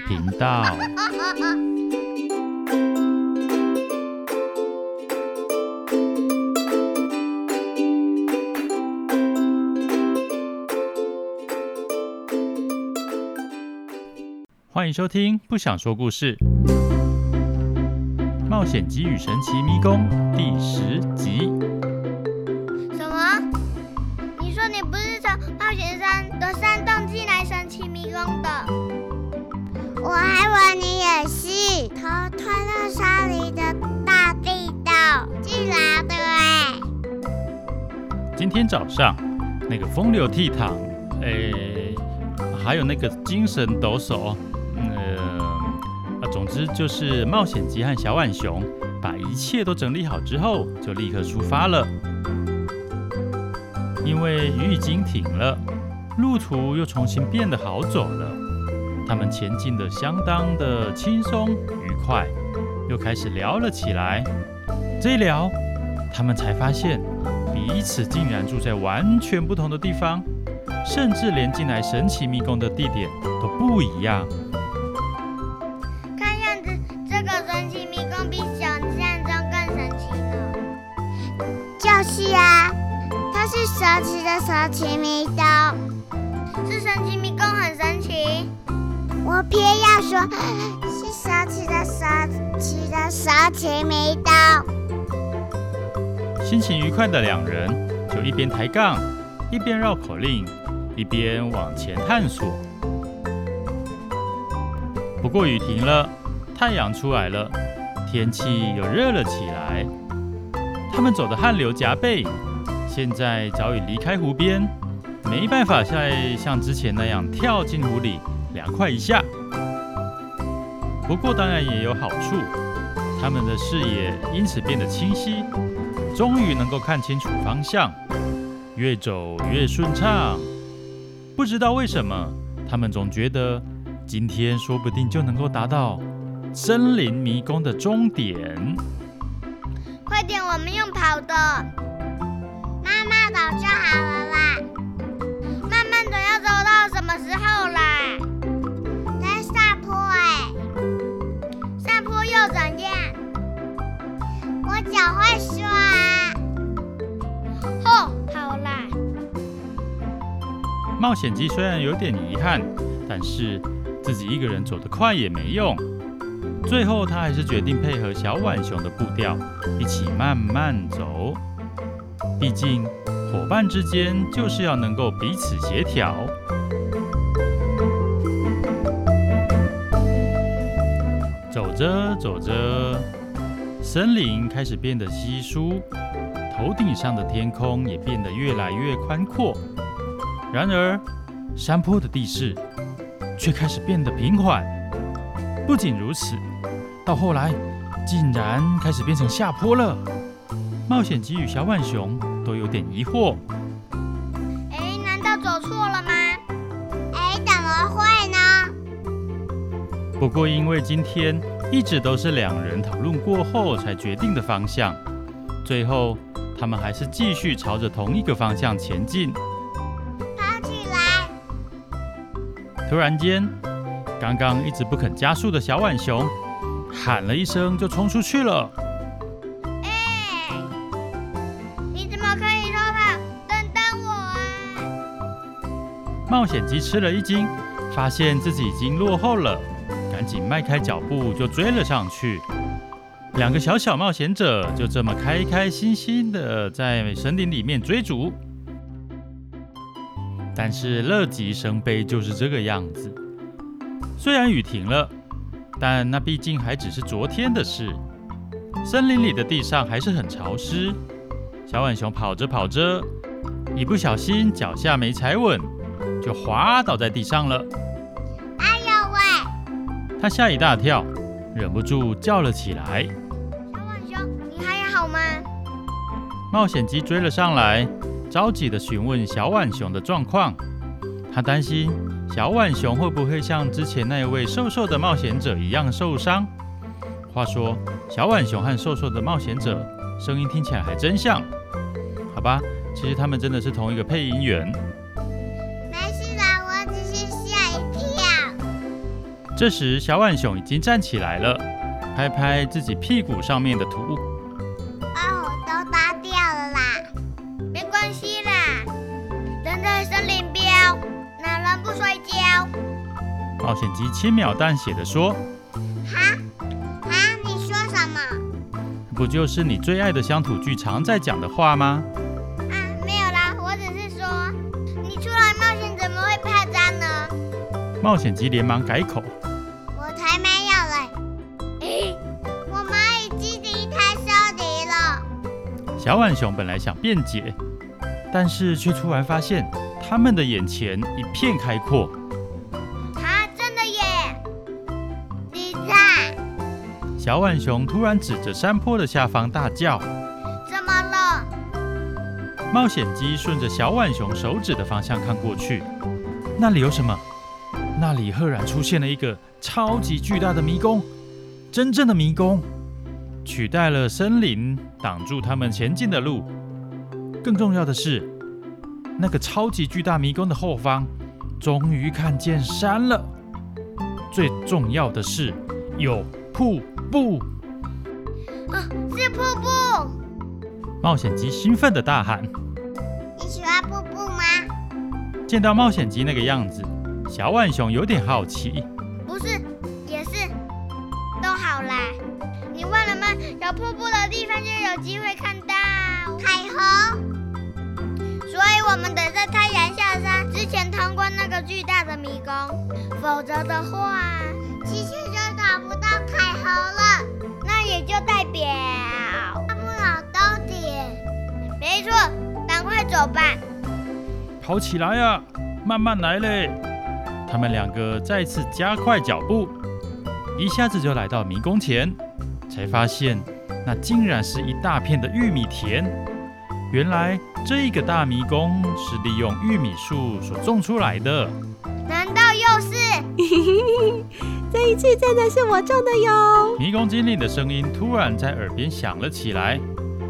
频道。欢迎收听《不想说故事》《冒险鸡与神奇迷宫》第十集。今天早上那个风流倜傥，哎，还有那个精神抖擞，呃，啊，总之就是冒险鸡和小浣熊把一切都整理好之后，就立刻出发了。因为雨已经停了，路途又重新变得好走了。他们前进的相当的轻松愉快，又开始聊了起来。这一聊，他们才发现彼此竟然住在完全不同的地方，甚至连进来神奇迷宫的地点都不一样。看样子，这个神奇迷宫比想象中更神奇呢。就是啊，它是神奇的神奇迷宫，是神奇迷宫很神奇。我偏要说，是神奇的神奇的神奇迷宫。心情愉快的两人就一边抬杠，一边绕口令，一边往前探索。不过雨停了，太阳出来了，天气又热了起来。他们走得汗流浃背，现在早已离开湖边，没办法再像之前那样跳进湖里。凉快一下，不过当然也有好处，他们的视野因此变得清晰，终于能够看清楚方向，越走越顺畅。不知道为什么，他们总觉得今天说不定就能够达到森林迷宫的终点。快点，我们用跑的，慢慢走就好了啦。慢慢走要走到什么时候啦？在上坡哎，上坡又转右，我脚会酸。好啦。冒险鸡虽然有点遗憾，但是自己一个人走得快也没用。最后，他还是决定配合小浣熊的步调，一起慢慢走。毕竟，伙伴之间就是要能够彼此协调。走着走着。森林开始变得稀疏，头顶上的天空也变得越来越宽阔。然而，山坡的地势却开始变得平缓。不仅如此，到后来竟然开始变成下坡了。冒险鸡与小浣熊都有点疑惑。哎，难道走错了吗？哎，怎么会呢？不过因为今天。一直都是两人讨论过后才决定的方向，最后他们还是继续朝着同一个方向前进。跑起来！突然间，刚刚一直不肯加速的小浣熊喊了一声，就冲出去了。哎，你怎么可以偷跑？等等我啊！冒险鸡吃了一惊，发现自己已经落后了。赶紧迈开脚步就追了上去，两个小小冒险者就这么开开心心的在森林里面追逐。但是乐极生悲就是这个样子。虽然雨停了，但那毕竟还只是昨天的事。森林里的地上还是很潮湿。小浣熊跑着跑着，一不小心脚下没踩稳，就滑倒在地上了。哎呦喂他吓一大跳，忍不住叫了起来：“小浣熊，你还好吗？”冒险鸡追了上来，着急地询问小浣熊的状况。他担心小浣熊会不会像之前那一位瘦瘦的冒险者一样受伤。话说，小浣熊和瘦瘦的冒险者声音听起来还真像。好吧，其实他们真的是同一个配音员。没事的，我只是吓一跳这时，小浣熊已经站起来了，拍拍自己屁股上面的土。冒险鸡轻描淡写的说：“哈，哈，你说什么？不就是你最爱的乡土剧常在讲的话吗？”啊，没有啦，我只是说，你出来冒险怎么会怕脏呢？冒险鸡连忙改口。小浣熊本来想辩解，但是却突然发现他们的眼前一片开阔。小浣熊突然指着山坡的下方大叫：“怎么了？”冒险鸡顺着小浣熊手指的方向看过去，那里有什么？那里赫然出现了一个超级巨大的迷宫，真正的迷宫。取代了森林，挡住他们前进的路。更重要的是，那个超级巨大迷宫的后方，终于看见山了。最重要的是，有瀑布。啊，是瀑布！冒险鸡兴奋的大喊：“你喜欢瀑布吗？”见到冒险鸡那个样子，小浣熊有点好奇。不是，也是，都好啦。你忘了吗？有瀑布的地方就有机会看到彩虹，所以我们得在太阳下山之前通过那个巨大的迷宫，否则的话，其实就找不到彩虹了。就代表他们老到点。没错，赶快走吧。跑起来呀，慢慢来嘞。他们两个再次加快脚步，一下子就来到迷宫前。才发现，那竟然是一大片的玉米田。原来这个大迷宫是利用玉米树所种出来的。难道又是？这一次真的是我中的哟！迷宫精灵的声音突然在耳边响了起来。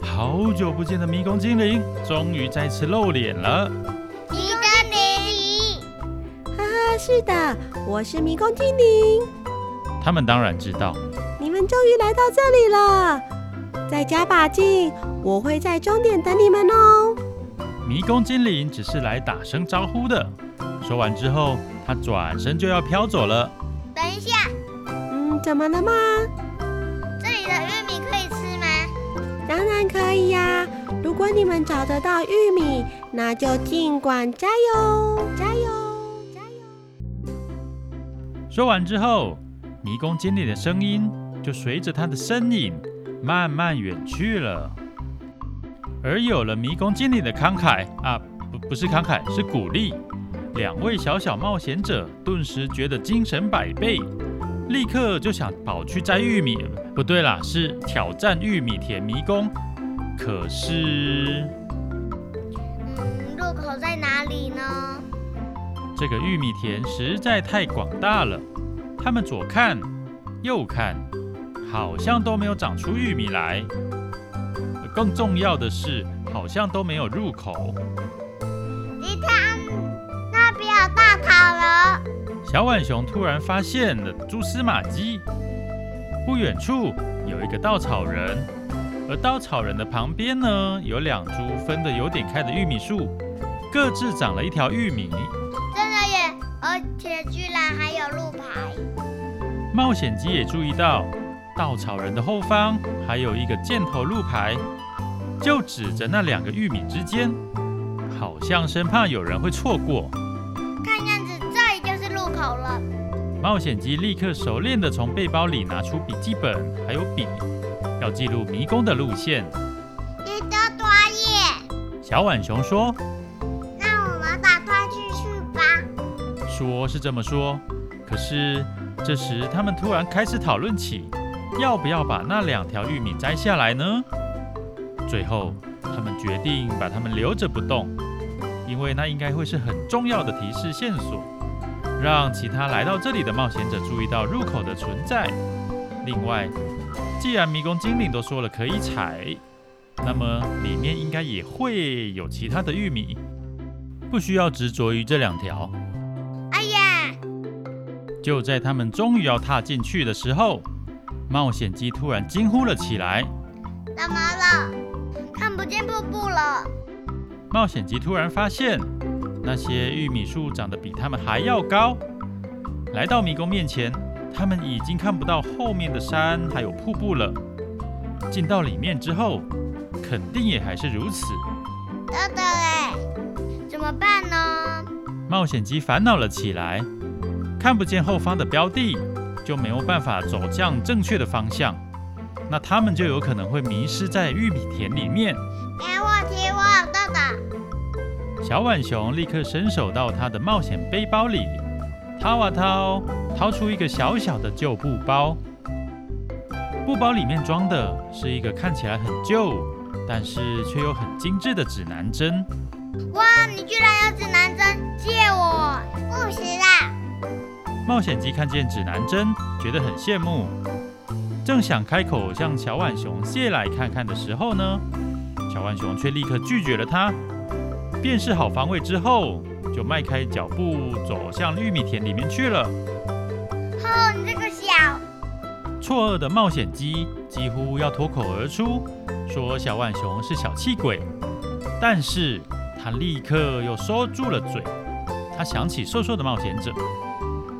好久不见的迷宫精灵，终于再次露脸了。迷宫精灵，哈哈，是的，我是迷宫精灵。他们当然知道。你们终于来到这里了，再加把劲，我会在终点等你们哦。迷宫精灵只是来打声招呼的。说完之后，他转身就要飘走了。等一下，嗯，怎么了吗？这里的玉米可以吃吗？当然可以呀，如果你们找得到玉米，那就尽管加油，加油，加油。说完之后，迷宫经理的声音。就随着他的身影慢慢远去了，而有了迷宫经理的慷慨啊，不不是慷慨，是鼓励。两位小小冒险者顿时觉得精神百倍，立刻就想跑去摘玉米。不对啦，是挑战玉米田迷宫。可是，嗯，入口在哪里呢？这个玉米田实在太广大了，他们左看右看。好像都没有长出玉米来，更重要的是，好像都没有入口。你看，那边有稻草人。小浣熊突然发现了蛛丝马迹，不远处有一个稻草人，而稻草人的旁边呢，有两株分得有点开的玉米树，各自长了一条玉米。真的耶，而且居然还有路牌。冒险鸡也注意到。稻草人的后方还有一个箭头路牌，就指着那两个玉米之间，好像生怕有人会错过。冒险鸡立刻熟练地从背包里拿出笔记本还有笔，要记录迷宫的路线。你的作业。小浣熊说：“那我们打快继续吧。”说是这么说，可是这时他们突然开始讨论起。要不要把那两条玉米摘下来呢？最后，他们决定把它们留着不动，因为那应该会是很重要的提示线索，让其他来到这里的冒险者注意到入口的存在。另外，既然迷宫精灵都说了可以采，那么里面应该也会有其他的玉米，不需要执着于这两条。哎呀，就在他们终于要踏进去的时候，冒险鸡突然惊呼了起来：“怎么了？看不见瀑布了！”冒险鸡突然发现，那些玉米树长得比他们还要高。来到迷宫面前，他们已经看不到后面的山还有瀑布了。进到里面之后，肯定也还是如此。豆豆哎，怎么办呢？冒险鸡烦恼了起来。看不见后方的标的，就没有办法走向正确的方向，那他们就有可能会迷失在玉米田里面。给我提我豆豆。小浣熊立刻伸手到他的冒险背包里，掏啊掏，掏出一个小小的旧布包。布包里面装的是一个看起来很旧，但是却又很精致的指南针。哇，你居然有指南针，借我！不行啦。冒险鸡看见指南针，觉得很羡慕，正想开口向小浣熊借来看看的时候呢，小浣熊却立刻拒绝了他。辨识好方位之后，就迈开脚步走向玉米田里面去了。哦，你这个小……错愕的冒险鸡几乎要脱口而出，说小浣熊是小气鬼，但是他立刻又收住了嘴。他想起瘦瘦的冒险者。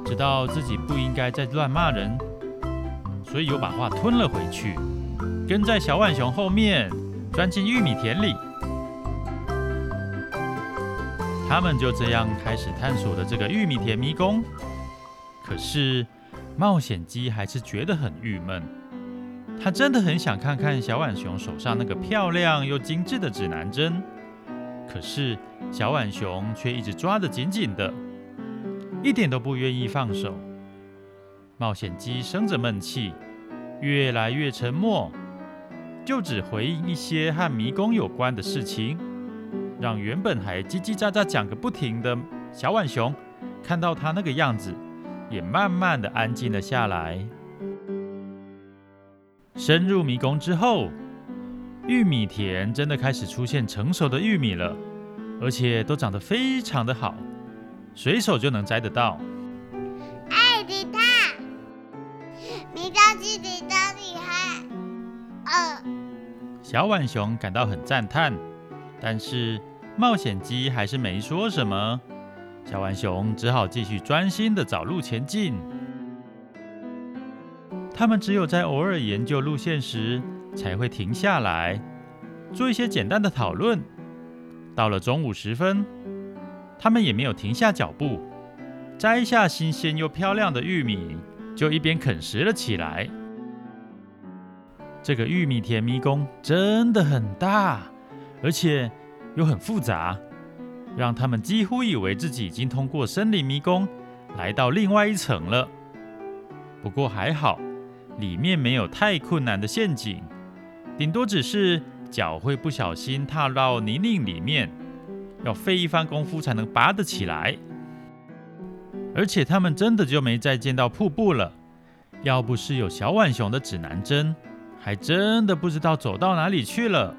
知道自己不应该再乱骂人，所以又把话吞了回去，跟在小浣熊后面钻进玉米田里。他们就这样开始探索了这个玉米田迷宫。可是冒险鸡还是觉得很郁闷，他真的很想看看小浣熊手上那个漂亮又精致的指南针，可是小浣熊却一直抓得紧紧的。一点都不愿意放手。冒险鸡生着闷气，越来越沉默，就只回应一些和迷宫有关的事情，让原本还叽叽喳喳讲个不停的小浣熊，看到他那个样子，也慢慢的安静了下来。深入迷宫之后，玉米田真的开始出现成熟的玉米了，而且都长得非常的好。随手就能摘得到。艾，迪塔，迷宫基地真厉害。呃，小浣熊感到很赞叹，但是冒险鸡还是没说什么。小浣熊只好继续专心的找路前进。他们只有在偶尔研究路线时，才会停下来，做一些简单的讨论。到了中午时分。他们也没有停下脚步，摘下新鲜又漂亮的玉米，就一边啃食了起来。这个玉米田迷宫真的很大，而且又很复杂，让他们几乎以为自己已经通过森林迷宫，来到另外一层了。不过还好，里面没有太困难的陷阱，顶多只是脚会不小心踏到泥泞里面。要费一番功夫才能拔得起来，而且他们真的就没再见到瀑布了。要不是有小浣熊的指南针，还真的不知道走到哪里去了。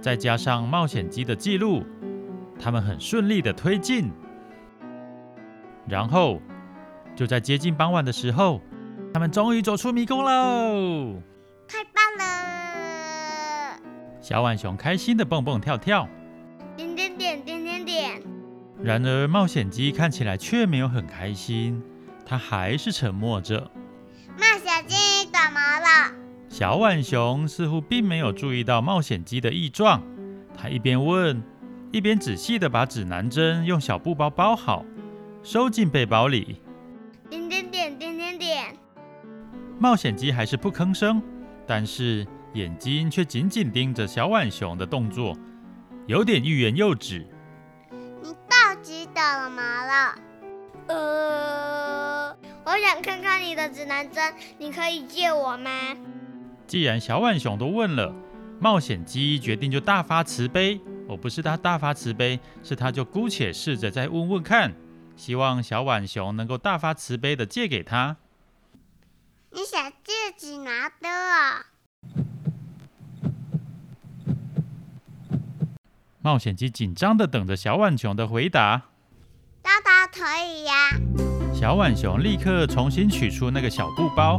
再加上冒险机的记录，他们很顺利的推进。然后就在接近傍晚的时候，他们终于走出迷宫喽！太棒了！小浣熊开心的蹦蹦跳跳。点点点点点点然而，冒险机看起来却没有很开心，它还是沉默着。小浣熊似乎并没有注意到冒险鸡的异状，他一边问，一边仔细地把指南针用小布包包好，收进背包里。点点点点点点。冒险鸡还是不吭声，但是眼睛却紧紧盯着小浣熊的动作，有点欲言又止。你到底干嘛了？呃，我想看看你的指南针，你可以借我吗？既然小浣熊都问了，冒险鸡决定就大发慈悲。我不是他大发慈悲，是他就姑且试着再问问看，希望小浣熊能够大发慈悲的借给他。你想借指南针啊？冒险鸡紧张的等着小浣熊的回答。当然可以呀！小浣熊立刻重新取出那个小布包。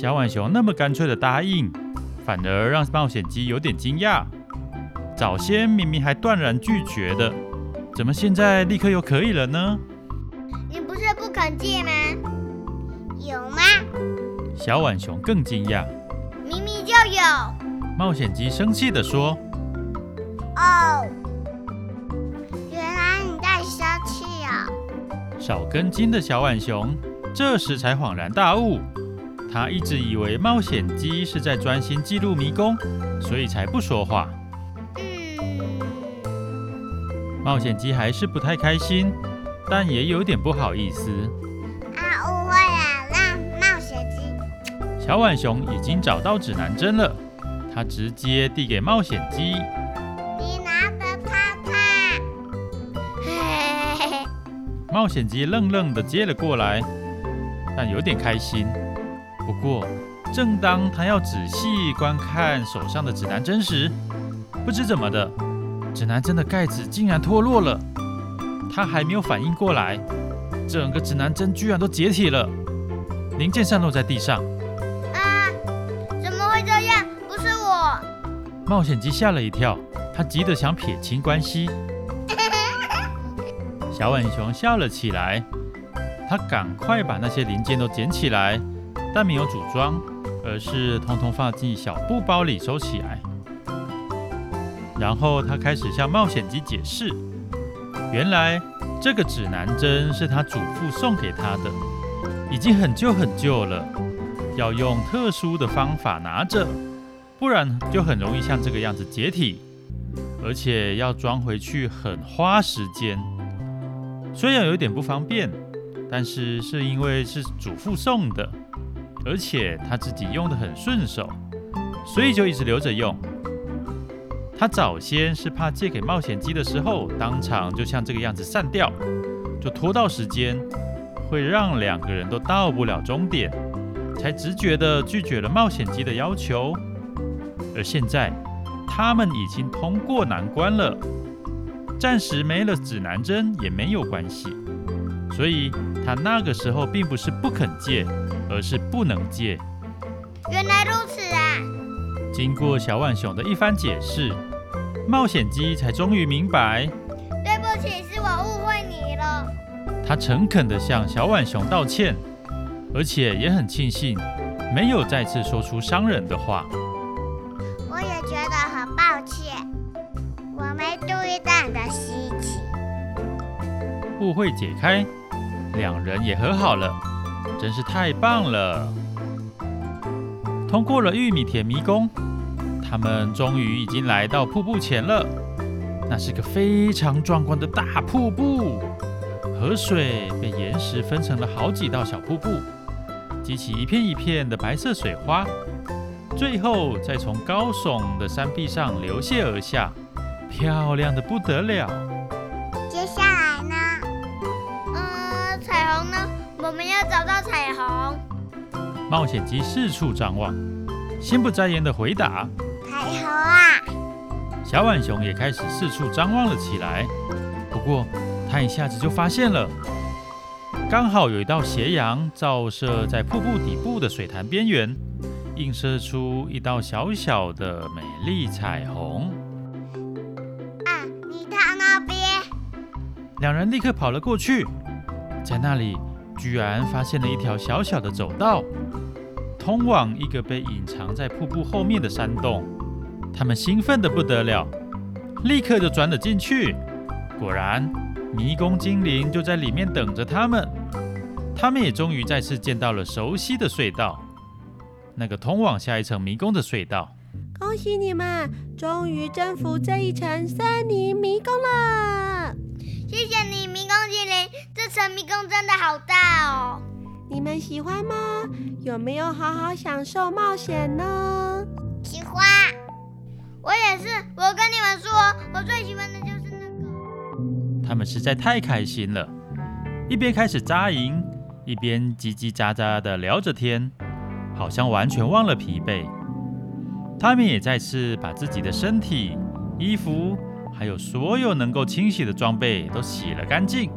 啊！小浣熊那么干脆的答应，反而让冒险鸡有点惊讶。早先明明还断然拒绝的，怎么现在立刻又可以了呢？你不是不肯借吗？有吗？小浣熊更惊讶。明明就有。冒险鸡生气地说：“哦，原来你在生气啊！”少根筋的小浣熊这时才恍然大悟，他一直以为冒险鸡是在专心记录迷宫，所以才不说话。冒险鸡还是不太开心，但也有点不好意思。啊，误会了，让冒险鸡。小浣熊已经找到指南针了，他直接递给冒险鸡。你拿着。冒险鸡愣愣的接了过来，但有点开心。不过，正当他要仔细观看手上的指南针时，不知怎么的。指南针的盖子竟然脱落了，他还没有反应过来，整个指南针居然都解体了，零件散落在地上。啊！怎么会这样？不是我！冒险鸡吓了一跳，他急得想撇清关系。小浣熊笑了起来，他赶快把那些零件都捡起来，但没有组装，而是通通放进小布包里收起来。然后他开始向冒险机解释，原来这个指南针是他祖父送给他的，已经很旧很旧了，要用特殊的方法拿着，不然就很容易像这个样子解体，而且要装回去很花时间。虽然有点不方便，但是是因为是祖父送的，而且他自己用得很顺手，所以就一直留着用。他早先是怕借给冒险鸡的时候，当场就像这个样子散掉，就拖到时间，会让两个人都到不了终点，才直觉地拒绝了冒险鸡的要求。而现在，他们已经通过难关了，暂时没了指南针也没有关系。所以他那个时候并不是不肯借，而是不能借。原来如此啊！经过小浣熊的一番解释。冒险鸡才终于明白，对不起，是我误会你了。他诚恳地向小浣熊道歉，而且也很庆幸没有再次说出伤人的话。我也觉得很抱歉，我没注意到你的心情。误会解开，两人也和好了，真是太棒了。通过了玉米田迷宫。他们终于已经来到瀑布前了，那是个非常壮观的大瀑布，河水被岩石分成了好几道小瀑布，激起一片一片的白色水花，最后再从高耸的山壁上流泻而下，漂亮的不得了。接下冒险鸡四处张望，心不在焉的回答。彩虹啊！小浣熊也开始四处张望了起来。不过，他一下子就发现了，刚好有一道斜阳照射在瀑布底部的水潭边缘，映射出一道小小的美丽彩虹。啊，你看那边！两人立刻跑了过去，在那里居然发现了一条小小的走道，通往一个被隐藏在瀑布后面的山洞。他们兴奋得不得了，立刻就钻了进去。果然，迷宫精灵就在里面等着他们。他们也终于再次见到了熟悉的隧道，那个通往下一层迷宫的隧道。恭喜你们，终于征服这一层森林迷宫了！谢谢你，迷宫精灵。这层迷宫真的好大哦！你们喜欢吗？有没有好好享受冒险呢？喜欢。我也是，我跟你们说，我最喜欢的就是那个。他们实在太开心了，一边开始扎营，一边叽叽喳喳的聊着天，好像完全忘了疲惫。他们也再次把自己的身体、衣服，还有所有能够清洗的装备都洗了干净。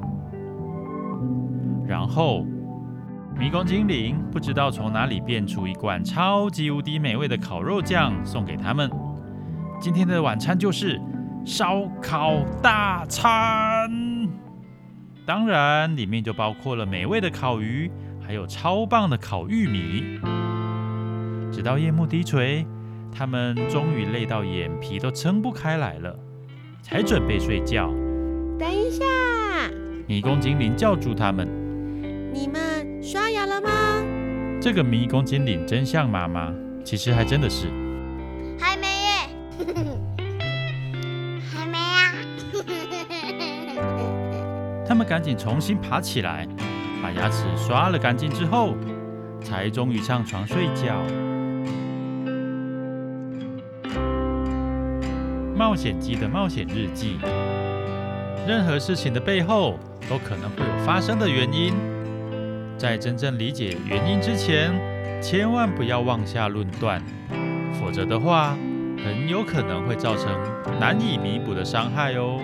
然后，迷宫精灵不知道从哪里变出一罐超级无敌美味的烤肉酱送给他们。今天的晚餐就是烧烤大餐，当然里面就包括了美味的烤鱼，还有超棒的烤玉米。直到夜幕低垂，他们终于累到眼皮都撑不开来了，才准备睡觉。等一下，迷宫精灵叫住他们：“你们刷牙了吗？”这个迷宫精灵真像妈妈，其实还真的是。还没耶，还没呀。他们赶紧重新爬起来，把牙齿刷了干净之后，才终于上床睡觉。冒险鸡的冒险日记。任何事情的背后都可能会有发生的原因，在真正理解原因之前，千万不要妄下论断，否则的话，很有可能会造成难以弥补的伤害哦。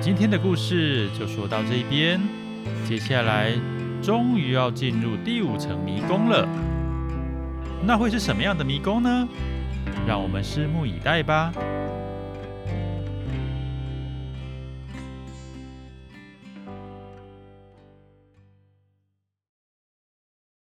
今天的故事就说到这边，接下来终于要进入第五层迷宫了，那会是什么样的迷宫呢？让我们拭目以待吧。